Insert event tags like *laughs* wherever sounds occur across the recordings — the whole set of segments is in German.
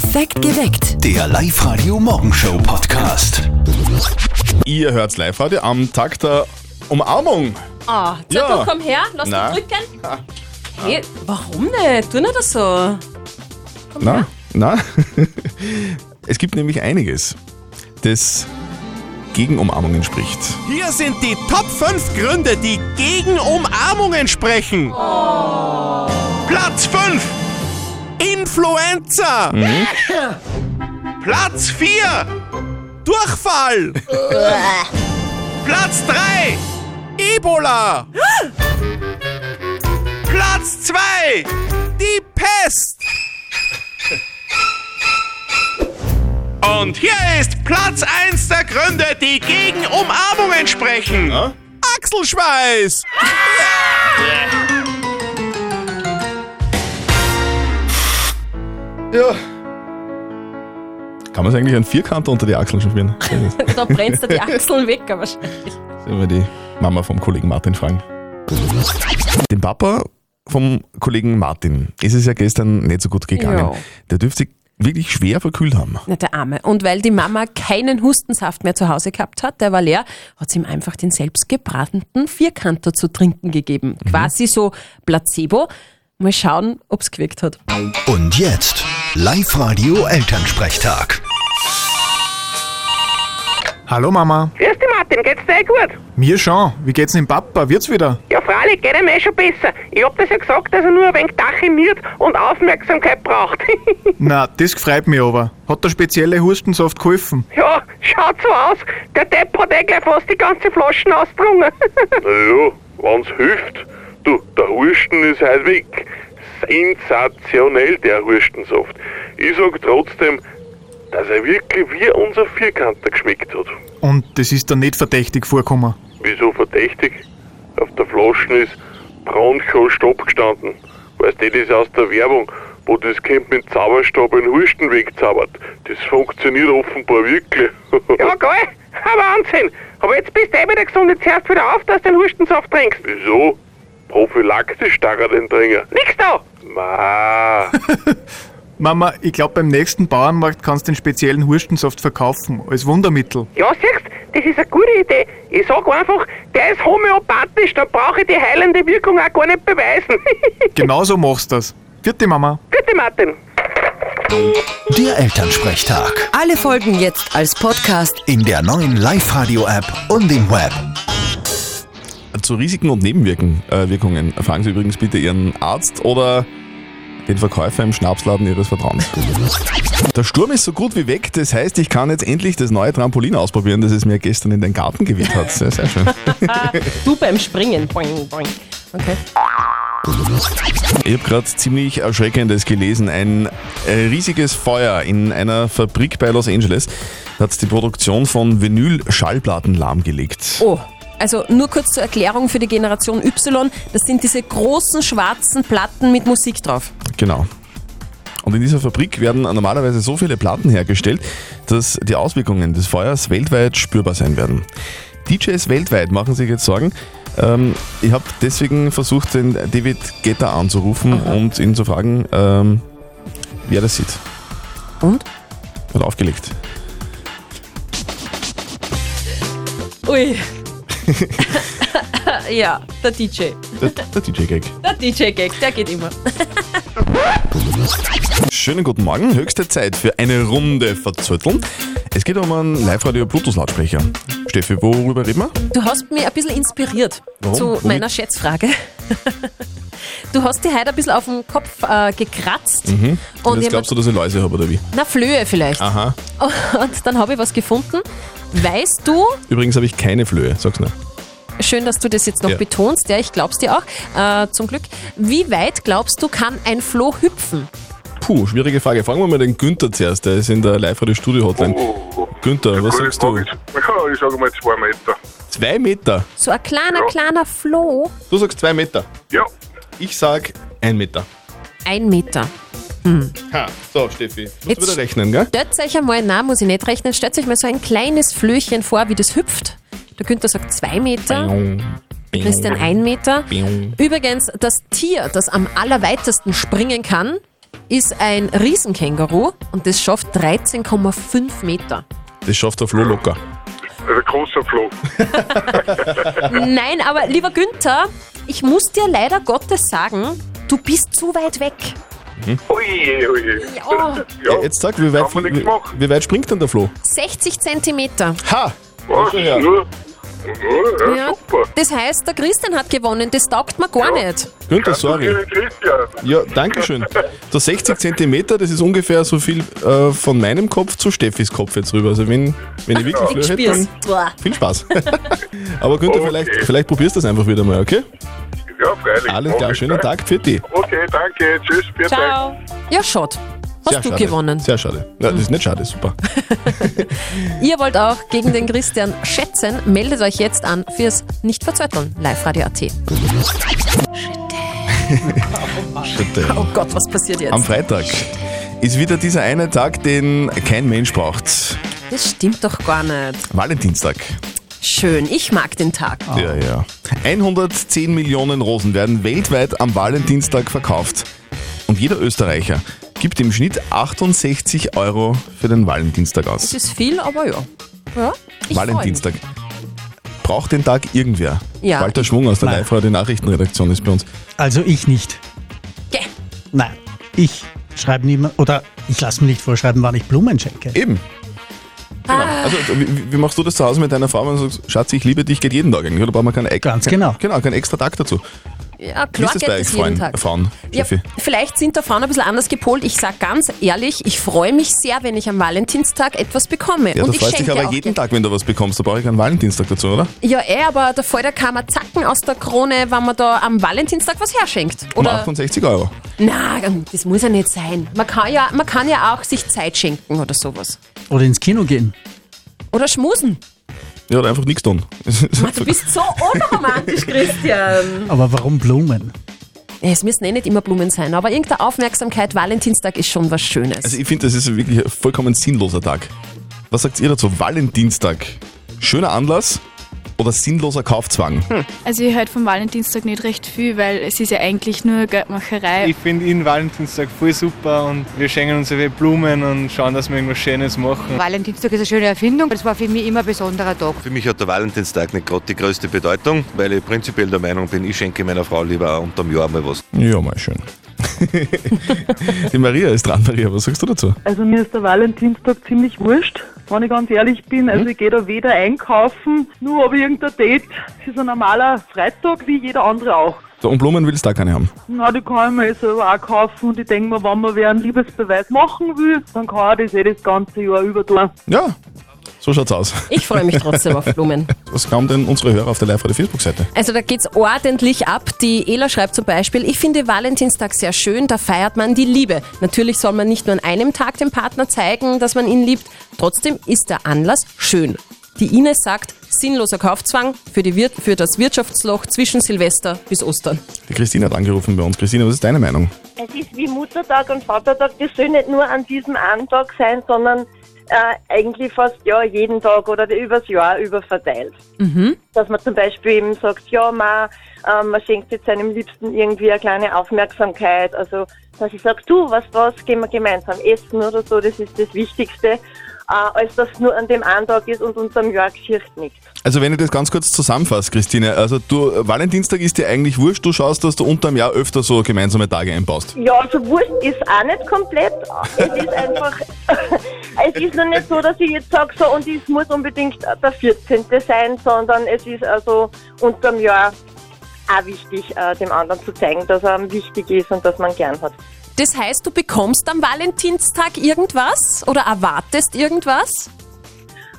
Perfekt geweckt. Der Live-Radio Morgenshow Podcast. Ihr hört's live heute am Tag der Umarmung. Ah, Ja. ja. komm her, lass Na. mich drücken. Hey, warum nicht? Tu nicht das so. Komm Na, her. na. *laughs* es gibt nämlich einiges, das gegen Umarmungen spricht. Hier sind die Top 5 Gründe, die gegen Umarmungen sprechen. Platz 5. Influenza. Platz 4. Durchfall. *laughs* Platz 3. Ebola. Platz 2. Die Pest. Und hier ist Platz 1 der Gründe, die gegen Umarmungen sprechen. Achselschweiß. Ja. Kann man sich eigentlich einen Vierkanter unter die Achseln schmieren? Das *laughs* Da brennst du die Achseln weg, wahrscheinlich. Sollen wir die Mama vom Kollegen Martin fragen. Dem Papa vom Kollegen Martin ist es ja gestern nicht so gut gegangen. Ja. Der dürfte sich wirklich schwer verkühlt haben. Na, der Arme. Und weil die Mama keinen Hustensaft mehr zu Hause gehabt hat, der war leer, hat sie ihm einfach den selbstgebratenen Vierkanter zu trinken gegeben. Quasi so Placebo. Mal schauen, ob's gewirkt hat. Und jetzt Live-Radio Elternsprechtag. Hallo Mama. Grüß dich Martin, geht's dir eh gut? Mir schon. Wie geht's dem Papa? Wird's wieder? Ja, freilich, geht ihm eh schon besser. Ich hab das ja gesagt, dass er nur ein wenig tachiniert und Aufmerksamkeit braucht. *laughs* Na, das freut mich aber. Hat der spezielle Hustensaft geholfen? ja, schaut so aus. Der Depp hat eh gleich fast die ganze Flaschen ausgetrunken. *laughs* Naja, wenn's hilft. Du, der Husten ist heute weg. Sensationell, der Hustensaft. Ich sag trotzdem, dass er wirklich wie unser Vierkanter geschmeckt hat. Und das ist dann nicht verdächtig vorgekommen. Wieso verdächtig? Auf der Flasche ist Broncho Stopp gestanden. Weißt du, das ist aus der Werbung, wo das Kind mit Zauberstab den Husten wegzaubert. Das funktioniert offenbar wirklich. *laughs* ja, geil. Wahnsinn. Aber jetzt bist du eh wieder gesund. Jetzt hörst du wieder auf, dass du den Hustensaft trinkst. Wieso? Prophylaktisch darf er den trinken. Nix da. Ma. *laughs* Mama, ich glaube beim nächsten Bauernmarkt kannst du den speziellen Hustensaft verkaufen. Als Wundermittel. Ja, siehst das ist eine gute Idee. Ich sag einfach, der ist homöopathisch, dann brauche ich die heilende Wirkung auch gar nicht beweisen. *laughs* Genauso machst du das. Vierte Mama. Bitte, Martin. Der Elternsprechtag. Alle Folgen jetzt als Podcast. In der neuen Live-Radio-App und im Web. Zu Risiken und Nebenwirkungen äh, fragen Sie übrigens bitte Ihren Arzt oder den Verkäufer im Schnapsladen Ihres Vertrauens. Der Sturm ist so gut wie weg, das heißt, ich kann jetzt endlich das neue Trampolin ausprobieren, das es mir gestern in den Garten geweht hat. Sehr, sehr schön. *laughs* Du beim Springen. Boing, boing. Okay. Ich habe gerade ziemlich Erschreckendes gelesen. Ein äh, riesiges Feuer in einer Fabrik bei Los Angeles hat die Produktion von Vinyl-Schallplatten lahmgelegt. Oh, also nur kurz zur Erklärung für die Generation Y. Das sind diese großen schwarzen Platten mit Musik drauf. Genau. Und in dieser Fabrik werden normalerweise so viele Platten hergestellt, dass die Auswirkungen des Feuers weltweit spürbar sein werden. DJs weltweit machen sich jetzt Sorgen. Ähm, ich habe deswegen versucht, den David Guetta anzurufen und ihn zu fragen, ähm, wie er das sieht. Und? Hat aufgelegt. Ui. *laughs* ja, der DJ. Der, der DJ-Gag. Der DJ-Gag, der geht immer. Schönen guten Morgen, höchste Zeit für eine Runde verzötteln. Es geht um einen Live-Radio-Bluetooth-Lautsprecher. Steffi, worüber reden wir? Du hast mich ein bisschen inspiriert Warum? zu Womit? meiner Schätzfrage. *laughs* Du hast die heute ein bisschen auf den Kopf äh, gekratzt. Und Und jetzt glaubst du, dass ich Läuse habe oder wie? na, Flöhe vielleicht. Aha. *laughs* Und dann habe ich was gefunden. Weißt du, Übrigens habe ich keine Flöhe, sag's nur. schön, dass du das jetzt noch Ja. betonst, ja, ich glaub's dir auch, äh, zum Glück. Wie weit glaubst du, kann ein Floh hüpfen? Puh, schwierige Frage. Fragen wir mal den Günther zuerst, der ist in der Live-Radio-Studio-Hotline. Günther, was sagst du? Ja, ich sage mal zwei Meter. Zwei Meter. So ein kleiner, kleiner Floh. Du sagst zwei Meter. Ja. Ich sag ein Meter. Ein Meter. Ha, so Steffi, musst Jetzt- du wieder rechnen, gell? Stellt euch einmal, nein, muss ich nicht rechnen, stellt euch mal so ein kleines Flöhchen vor, wie das hüpft. Der Günther sagt zwei Meter, Christian ein Meter. Übrigens, das Tier, das am allerweitesten springen kann, ist ein Riesenkänguru und das schafft 13,5 Meter. Das schafft der Flo locker. Ein großer Floh. *laughs* Nein, aber lieber Günther, ich muss dir leider Gottes sagen, du bist zu weit weg. Ui, ui. Ja, Ja, Jetzt sag, wie weit, Kann man nichts wie, machen. wie weit springt denn der Flo? 60 Zentimeter. Ha! was? Nur, ja, Ja. super. Das heißt, der Christian hat gewonnen, das taugt mir gar nicht. Günther, sorry. Ja, danke schön. Der 60 Zentimeter, das ist ungefähr so viel äh, von meinem Kopf zu Steffis Kopf jetzt rüber. Also wenn, wenn ich wirklich Ich Flöhe hätte, dann Boah. viel Spaß. *laughs* Aber Günther, Okay. vielleicht, vielleicht probierst du das einfach wieder mal, okay? Ja, freilich. Alles klar, schönen ne? Tag für dich. Okay, danke. Tschüss. Dank. Ciao. Ja, schade. Hast Sehr du schade. gewonnen. Sehr schade. Ja, das ist nicht schade, super. *laughs* Ihr wollt auch gegen den Christian schätzen, meldet euch jetzt an fürs Nicht-Verzötteln. Live-Radio.at. Bitte. Oh Gott, was passiert jetzt? Am Freitag ist wieder dieser eine Tag, den kein Mensch braucht. Das stimmt doch gar nicht. Valentinstag. Schön, ich mag den Tag. Ja, ja. 110 Millionen Rosen werden weltweit am Valentinstag verkauft. Und jeder Österreicher gibt im Schnitt 68 Euro für den Valentinstag Das aus. ist viel, aber ja. ja ich. Valentinstag. Braucht den Tag irgendwer? Ja. Walter Schwung aus der Nein. Live-Radio Nachrichtenredaktion ist bei uns. Also ich nicht. Geh. Nein, ich schreibe niemand oder ich lasse mir nicht vorschreiben, wann ich Blumen schenke. Eben. Genau. Also, wie, wie machst du das zu Hause mit deiner Frau, wenn du sagst, Schatz, ich liebe dich, geht jeden Tag eigentlich? Oder braucht man keinen Ganz kein- genau. Genau, keinen extra Tag dazu. Ja, klar geht das jeden Frauen, Tag. Frauen Ja, vielleicht sind da Frauen ein bisschen anders gepolt. Ich sag ganz ehrlich, ich freue mich sehr, wenn ich am Valentinstag etwas bekomme. Ja, und du ich freust dich aber jeden gern. Tag, wenn du was bekommst. Da brauche ich keinen Valentinstag dazu, oder? Ja, eh, aber da fällt der Kammer Zacken aus der Krone, wenn man da am Valentinstag was herschenkt. Um Oder? 68 Euro. Na, das muss ja nicht sein. Man kann ja, man kann ja auch sich Zeit schenken oder sowas. Oder ins Kino gehen. Oder schmusen. Ja, oder einfach nichts tun. Mann, Du bist so unromantisch, Christian. Aber warum Blumen? Es müssen eh nicht immer Blumen sein, aber irgendeine Aufmerksamkeit, Valentinstag ist schon was Schönes. Also ich finde, das ist wirklich ein vollkommen sinnloser Tag. Was sagt ihr dazu? Valentinstag. Schöner Anlass oder sinnloser Kaufzwang? Also ich halte vom Valentinstag nicht recht viel, weil es ist ja eigentlich nur Geldmacherei. Ich finde ihn Valentinstag voll super und wir schenken uns ja Blumen und schauen, dass wir irgendwas Schönes machen. Valentinstag ist eine schöne Erfindung. Das war für mich immer ein besonderer Tag. Für mich hat der Valentinstag nicht gerade die größte Bedeutung, weil ich prinzipiell der Meinung bin, ich schenke meiner Frau lieber unterm Jahr mal was. Ja, mal schön. *laughs* Die Maria ist dran, Maria. Was sagst du dazu? Also mir ist der Valentinstag ziemlich wurscht, wenn ich ganz ehrlich bin. Also ich gehe da weder einkaufen, nur ob irgendein Date. Es ist ein normaler Freitag wie jeder andere auch. So, und Blumen willst du da keine haben. Na, die kann ich mir eh selber auch kaufen und ich denke mir, wenn man wer einen Liebesbeweis machen will, dann kann er das eh das ganze Jahr über tun. Ja, so schaut's aus. Ich freue mich trotzdem auf Blumen. Was kamen denn unsere Hörer auf der Live-Radio-Facebook-Seite? Also da geht's ordentlich ab. Die Ela schreibt zum Beispiel, ich finde Valentinstag sehr schön, da feiert man die Liebe. Natürlich soll man nicht nur an einem Tag dem Partner zeigen, dass man ihn liebt. Trotzdem ist der Anlass schön. Die Ines sagt, sinnloser Kaufzwang für, die Wir für das Wirtschaftsloch zwischen Silvester bis Ostern. Die Christine hat angerufen bei uns. Christine, was ist deine Meinung? Es ist wie Muttertag und Vatertag, das soll nicht nur an diesem einen Tag sein, sondern äh, eigentlich fast ja jeden Tag oder übers Jahr über verteilt. Mhm. Dass man zum Beispiel eben sagt, ja, man, äh, man schenkt jetzt seinem Liebsten irgendwie eine kleine Aufmerksamkeit. Also, dass ich sage, du, was, was, gehen wir gemeinsam essen oder so, das ist das Wichtigste, als dass es nur an dem einen Tag ist und unterm Jahr geschieht nichts. Also wenn ich das ganz kurz zusammenfasse, Christine, also du, Valentinstag ist dir eigentlich wurscht, du schaust, dass du unterm Jahr öfter so gemeinsame Tage einbaust. Ja, also Wurst ist auch nicht komplett. Es ist einfach, *laughs* es ist noch nicht so, dass ich jetzt sage, so, und es muss unbedingt der 14. sein, sondern es ist also unterm Jahr auch wichtig, äh, dem anderen zu zeigen, dass er wichtig ist und dass man gern hat. Das heißt, du bekommst am Valentinstag irgendwas oder erwartest irgendwas?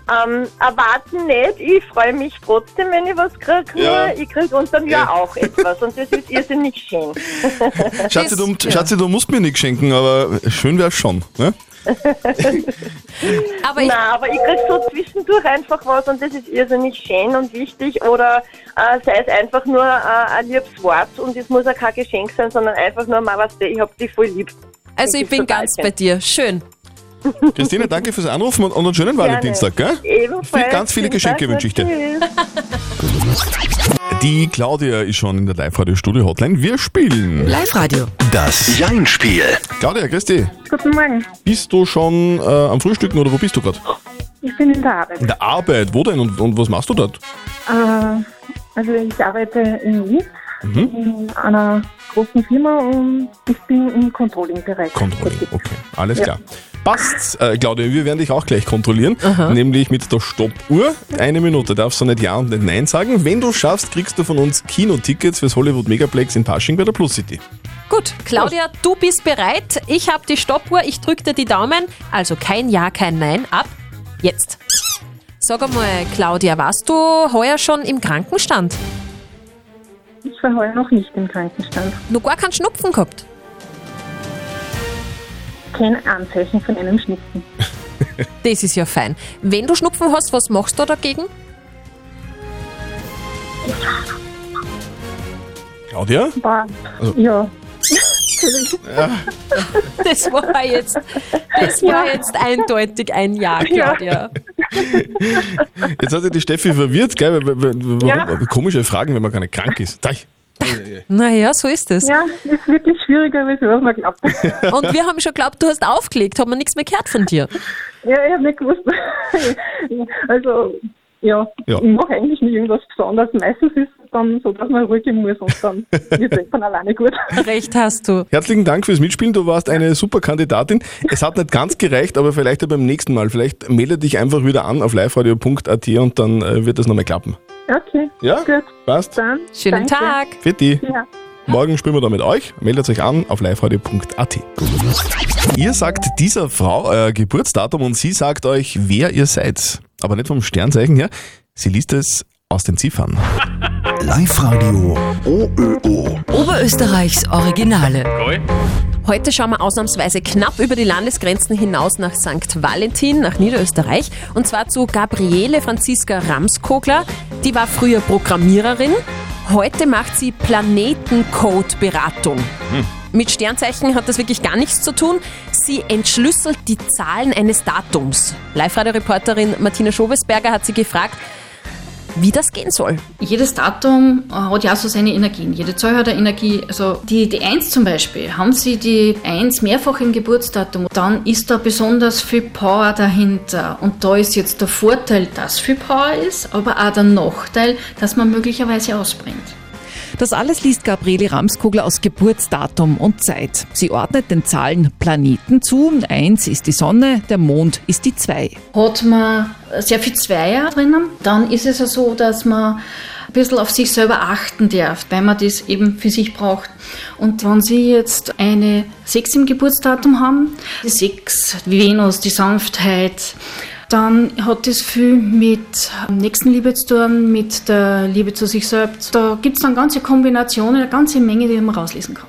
Ähm, erwarten nicht, ich freue mich trotzdem, wenn ich was kriege, Ja. nur ich kriege unterm Jahr Ja. auch etwas und das ist irrsinnig schön. *laughs* Schatzi, du, Schatzi, du musst mir nichts schenken, aber schön wär's schon. Ne? *laughs* aber Nein, aber ich krieg so zwischendurch einfach was und das ist irrsinnig schön und wichtig oder äh, sei es einfach nur äh, ein liebes Wort und es muss auch kein Geschenk sein, sondern einfach nur mal was, ich hab dich voll lieb. Also ich bin ganz bei dir. Schön. Christine, danke fürs Anrufen und, und einen schönen Gerne. Valentinstag, gell? Ebenfalls. Viel- Ganz viele Geschenke wünsche ich dir. Die Claudia ist schon in der Live-Radio-Studio-Hotline. Wir spielen. Live-Radio. Das Jein-Spiel. Claudia, grüß dich. Guten Morgen. Bist du schon äh, am Frühstücken oder wo bist du gerade? Ich bin in der Arbeit. In der Arbeit. Wo denn und, und was machst du dort? Äh, also ich arbeite in Wien Mhm. in einer großen Firma und ich bin im Controlling-Bereich. Controlling, okay. Alles Ja. Klar. Passt, äh, Claudia, wir werden dich auch gleich kontrollieren, nämlich mit der Stoppuhr. Eine Minute darfst du nicht Ja und nicht Nein sagen. Wenn du schaffst, kriegst du von uns Kinotickets fürs Hollywood Megaplex in Pasching bei der Plus City. Gut, Claudia, du bist bereit. Ich habe die Stoppuhr, ich drücke dir die Daumen. Also kein Ja, kein Nein. Ab jetzt. Sag einmal, Claudia, warst du heuer schon im Krankenstand? Ich war heuer noch nicht im Krankenstand. Noch gar keinen Schnupfen gehabt? Kein Anzeichen von einem Schnupfen. Das ist ja fein. Wenn du Schnupfen hast, was machst du dagegen? Claudia? War, Also- ja. Ja. Das war jetzt, das war jetzt eindeutig ein Ja, Claudia. Jetzt hat sich die Steffi verwirrt, gell? Warum? Ja. Komische Fragen, wenn man gar nicht krank ist. Naja, so ist es. Ja, ist wirklich schwieriger, als ich was man glaubt. *laughs* Und wir haben schon geglaubt, du hast aufgelegt, haben wir nichts mehr gehört von dir. Ja, ich habe nicht gewusst. *laughs* also, ja, Ja. ich mache eigentlich nie irgendwas Besonderes. Meistens ist es dann so, dass man ruhig gehen muss und dann *laughs* wird es von alleine gut. Recht hast du. Herzlichen Dank fürs Mitspielen, du warst eine super Kandidatin. Es hat nicht ganz gereicht, aber vielleicht ja beim nächsten Mal. Vielleicht melde dich einfach wieder an auf liveradio.at und dann äh, wird das nochmal klappen. Okay, Ja? gut. Passt? Dann, Schönen danke. Tag. Fitti. Ja. Morgen spielen wir da mit euch. Meldet euch an auf liveradio.at. Ihr sagt dieser Frau euer Geburtsdatum und sie sagt euch, wer ihr seid. Aber nicht vom Sternzeichen her. Sie liest es aus den Ziffern. *laughs* Live-Radio OÖO. Oberösterreichs Originale. Heute schauen wir ausnahmsweise knapp über die Landesgrenzen hinaus nach St. Valentin, nach Niederösterreich. Und zwar zu Gabriele Franziska Ramskogler. Die war früher Programmiererin. Heute macht sie Planetencode-Beratung. Mit Sternzeichen hat das wirklich gar nichts zu tun. Sie entschlüsselt die Zahlen eines Datums. Live-Radio-Reporterin Martina Schobesberger hat sie gefragt, wie das gehen soll. Jedes Datum äh, hat ja so seine Energien. Jede Zahl hat eine Energie. Also die, die 1 zum Beispiel, haben Sie die 1 mehrfach im Geburtsdatum, dann ist da besonders viel Power dahinter. Und da ist jetzt der Vorteil, dass viel Power ist, aber auch der Nachteil, dass man möglicherweise ausbrennt. Das alles liest Gabriele Ramskogler aus Geburtsdatum und Zeit. Sie ordnet den Zahlen Planeten zu. Eins ist die Sonne, der Mond ist die zwei. Hat man sehr viel Zweier drinnen, dann ist es ja so, dass man ein bisschen auf sich selber achten darf, weil man das eben für sich braucht. Und wenn Sie jetzt eine 6 im Geburtsdatum haben, die 6, Venus, die Sanftheit, dann hat das viel mit Nächstenliebe zu tun, mit der Liebe zu sich selbst. Da gibt es dann ganze Kombinationen, eine ganze Menge, die man rauslesen kann.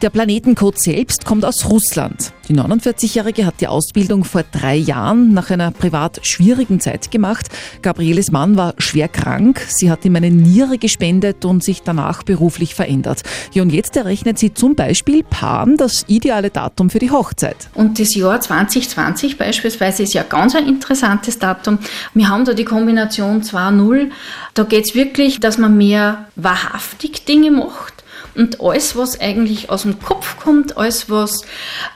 Der Planetencode selbst kommt aus Russland. Die 49-Jährige hat die Ausbildung vor drei Jahren nach einer privat schwierigen Zeit gemacht. Gabrieles Mann war schwer krank. Sie hat ihm eine Niere gespendet und sich danach beruflich verändert. Ja, und jetzt errechnet sie zum Beispiel Paaren das ideale Datum für die Hochzeit. Und das Jahr 2020 beispielsweise ist ja ganz ein interessantes Datum. Wir haben da die Kombination 2-0. Da geht es wirklich, dass man mehr wahrhaftig Dinge macht. Und alles, was eigentlich aus dem Kopf kommt, alles, was,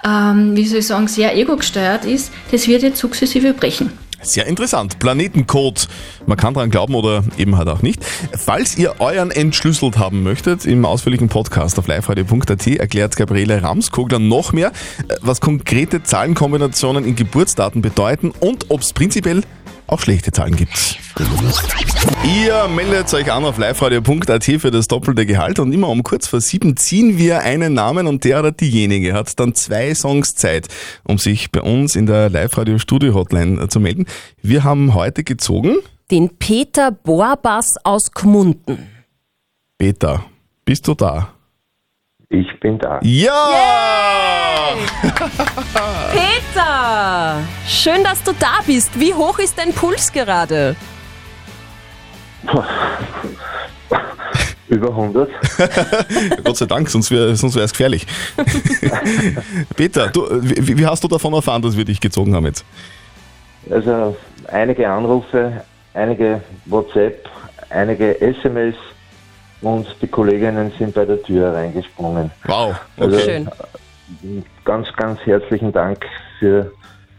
ähm, wie soll ich sagen, sehr ego-gesteuert ist, das wird jetzt sukzessive brechen. Sehr interessant. Planetencode. Man kann dran glauben oder eben halt auch nicht. Falls ihr euren entschlüsselt haben möchtet, im ausführlichen Podcast auf liveradio.at erklärt Gabriele Ramskogler noch mehr, äh, was konkrete Zahlenkombinationen in Geburtsdaten bedeuten und ob es prinzipiell auch schlechte Zahlen gibt. Ihr meldet euch an auf liveradio.at für das doppelte Gehalt und immer um kurz vor sieben ziehen wir einen Namen und der oder diejenige hat dann zwei Songs Zeit, um sich bei uns in der Live-Radio-Studio-Hotline zu melden. Wir haben heute gezogen. Den Peter Borbas aus Gmunden. Peter, bist du da? Ich bin da. Ja! *laughs* Peter! Schön, dass du da bist. Wie hoch ist dein Puls gerade? *laughs* Über 100. *laughs* Gott sei Dank, sonst wäre sonst es gefährlich. Peter, du, wie, wie hast du davon erfahren, dass wir dich gezogen haben jetzt? Also einige Anrufe, einige WhatsApp, einige SMS und die Kolleginnen sind bei der Tür reingesprungen. Wow, Also, okay. Schön. äh, Ganz, ganz herzlichen Dank für,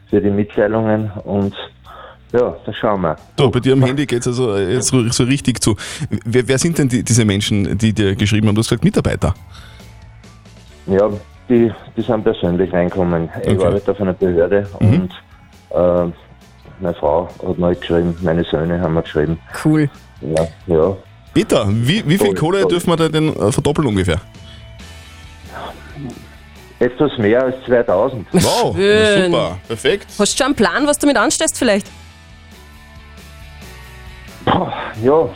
für die Mitteilungen und ja, da schauen wir. Du, bei dir am Handy geht es also äh, jetzt so, so richtig zu. Wer, wer sind denn die, diese Menschen, die dir geschrieben haben? Du hast gesagt Mitarbeiter. Ja, die, die sind persönlich reinkommen. Ich Okay. arbeite auf einer Behörde Mhm. und äh, meine Frau hat mal geschrieben, meine Söhne haben mir geschrieben. Cool. Ja, ja. Peter, wie, wie viel Toll, Kohle toll. dürfen wir da denn äh, verdoppeln ungefähr? Etwas mehr als 2000. Wow, Schön. super, perfekt. Hast du schon einen Plan, was du damit anstellst vielleicht? Ja,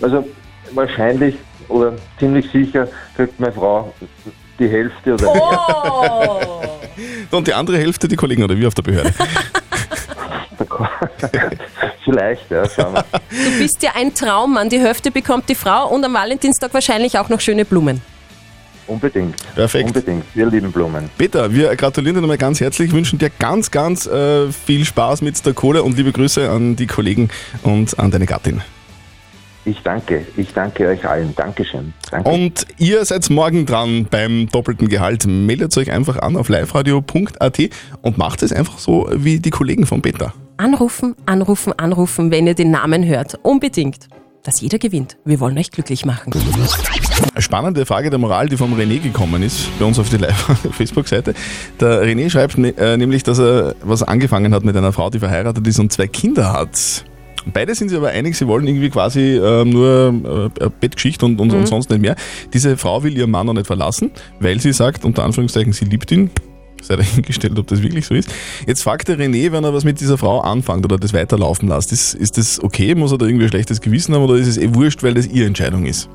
also wahrscheinlich oder ziemlich sicher kriegt meine Frau die Hälfte oder Oh! *laughs* Und die andere Hälfte die Kollegen oder wie auf der Behörde? *laughs* *laughs* Vielleicht, ja, schauen wir. *laughs* Du bist ja ein Traummann. Die Hälfte bekommt die Frau und am Valentinstag wahrscheinlich auch noch schöne Blumen. Unbedingt. Perfekt. Unbedingt. Wir lieben Blumen. Peter, wir gratulieren dir nochmal ganz herzlich, wünschen dir ganz, ganz äh, viel Spaß mit der Kohle und liebe Grüße an die Kollegen und an deine Gattin. Ich danke. Ich danke euch allen. Dankeschön. Danke. Und ihr seid morgen dran beim doppelten Gehalt. Meldet euch einfach an auf liveradio.at und macht es einfach so wie die Kollegen von Peter. Anrufen, anrufen, anrufen, wenn ihr den Namen hört. Unbedingt. Dass jeder gewinnt. Wir wollen euch glücklich machen. Spannende Frage der Moral, die vom René gekommen ist, bei uns auf die Live-Facebook-Seite. *laughs* Der René schreibt äh, nämlich, dass er was angefangen hat mit einer Frau, die verheiratet ist und zwei Kinder hat. Beide sind sich aber einig, sie wollen irgendwie quasi äh, nur äh, Bettgeschichte und, und, Mhm. und sonst nicht mehr. Diese Frau will ihren Mann noch nicht verlassen, weil sie sagt, unter Anführungszeichen, sie liebt ihn. Sei dahingestellt, ob das wirklich so ist. Jetzt fragt der René, wenn er was mit dieser Frau anfängt oder das weiterlaufen lässt, ist, ist das okay? Muss er da irgendwie ein schlechtes Gewissen haben oder ist es eh wurscht, weil das ihre Entscheidung ist?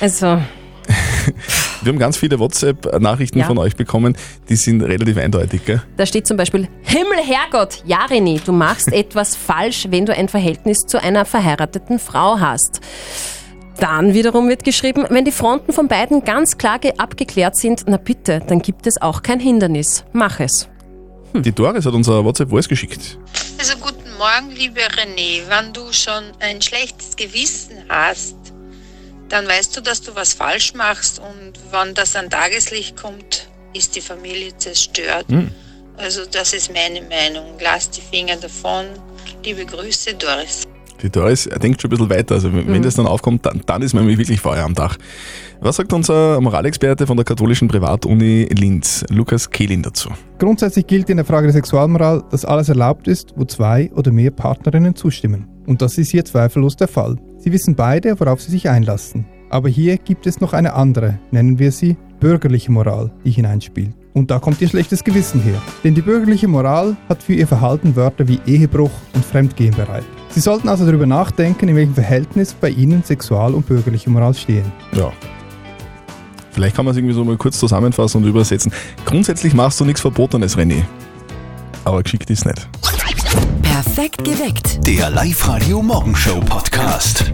Also, *laughs* Wir haben ganz viele WhatsApp-Nachrichten Ja. von euch bekommen, die sind relativ eindeutig, gell? da steht zum Beispiel, Himmel, Herrgott, ja René, du machst *laughs* etwas falsch, wenn du ein Verhältnis zu einer verheirateten Frau hast. Dann wiederum wird geschrieben, wenn die Fronten von beiden ganz klar ge- abgeklärt sind, na bitte, dann gibt es auch kein Hindernis. Mach es. Die Doris hat unser WhatsApp-Voice geschickt. Also guten Morgen, liebe René. Wenn du schon ein schlechtes Gewissen hast, dann weißt du, dass du was falsch machst und wenn das an Tageslicht kommt, ist die Familie zerstört. Hm. Also das ist meine Meinung. Lass die Finger davon. Liebe Grüße, Doris. Die Doris denkt schon ein bisschen weiter. Also, wenn Mhm. das dann aufkommt, dann, dann ist nämlich wirklich Feuer am Dach. Was sagt unser Moralexperte von der katholischen Privatuni Linz, Lukas Kehlin, dazu? Grundsätzlich gilt in der Frage der Sexualmoral, dass alles erlaubt ist, wo zwei oder mehr Partnerinnen zustimmen. Und das ist hier zweifellos der Fall. Sie wissen beide, worauf sie sich einlassen. Aber hier gibt es noch eine andere, nennen wir sie bürgerliche Moral, die hineinspielt. Und da kommt ihr schlechtes Gewissen her. Denn die bürgerliche Moral hat für ihr Verhalten Wörter wie Ehebruch und Fremdgehen bereit. Sie sollten also darüber nachdenken, in welchem Verhältnis bei Ihnen Sexual- und bürgerliche Moral stehen. Ja. Vielleicht kann man es irgendwie so mal kurz zusammenfassen und übersetzen. Grundsätzlich machst du nichts Verbotenes, René. Aber geschickt ist nicht. Perfekt geweckt. Der Live-Radio Morgenshow Podcast.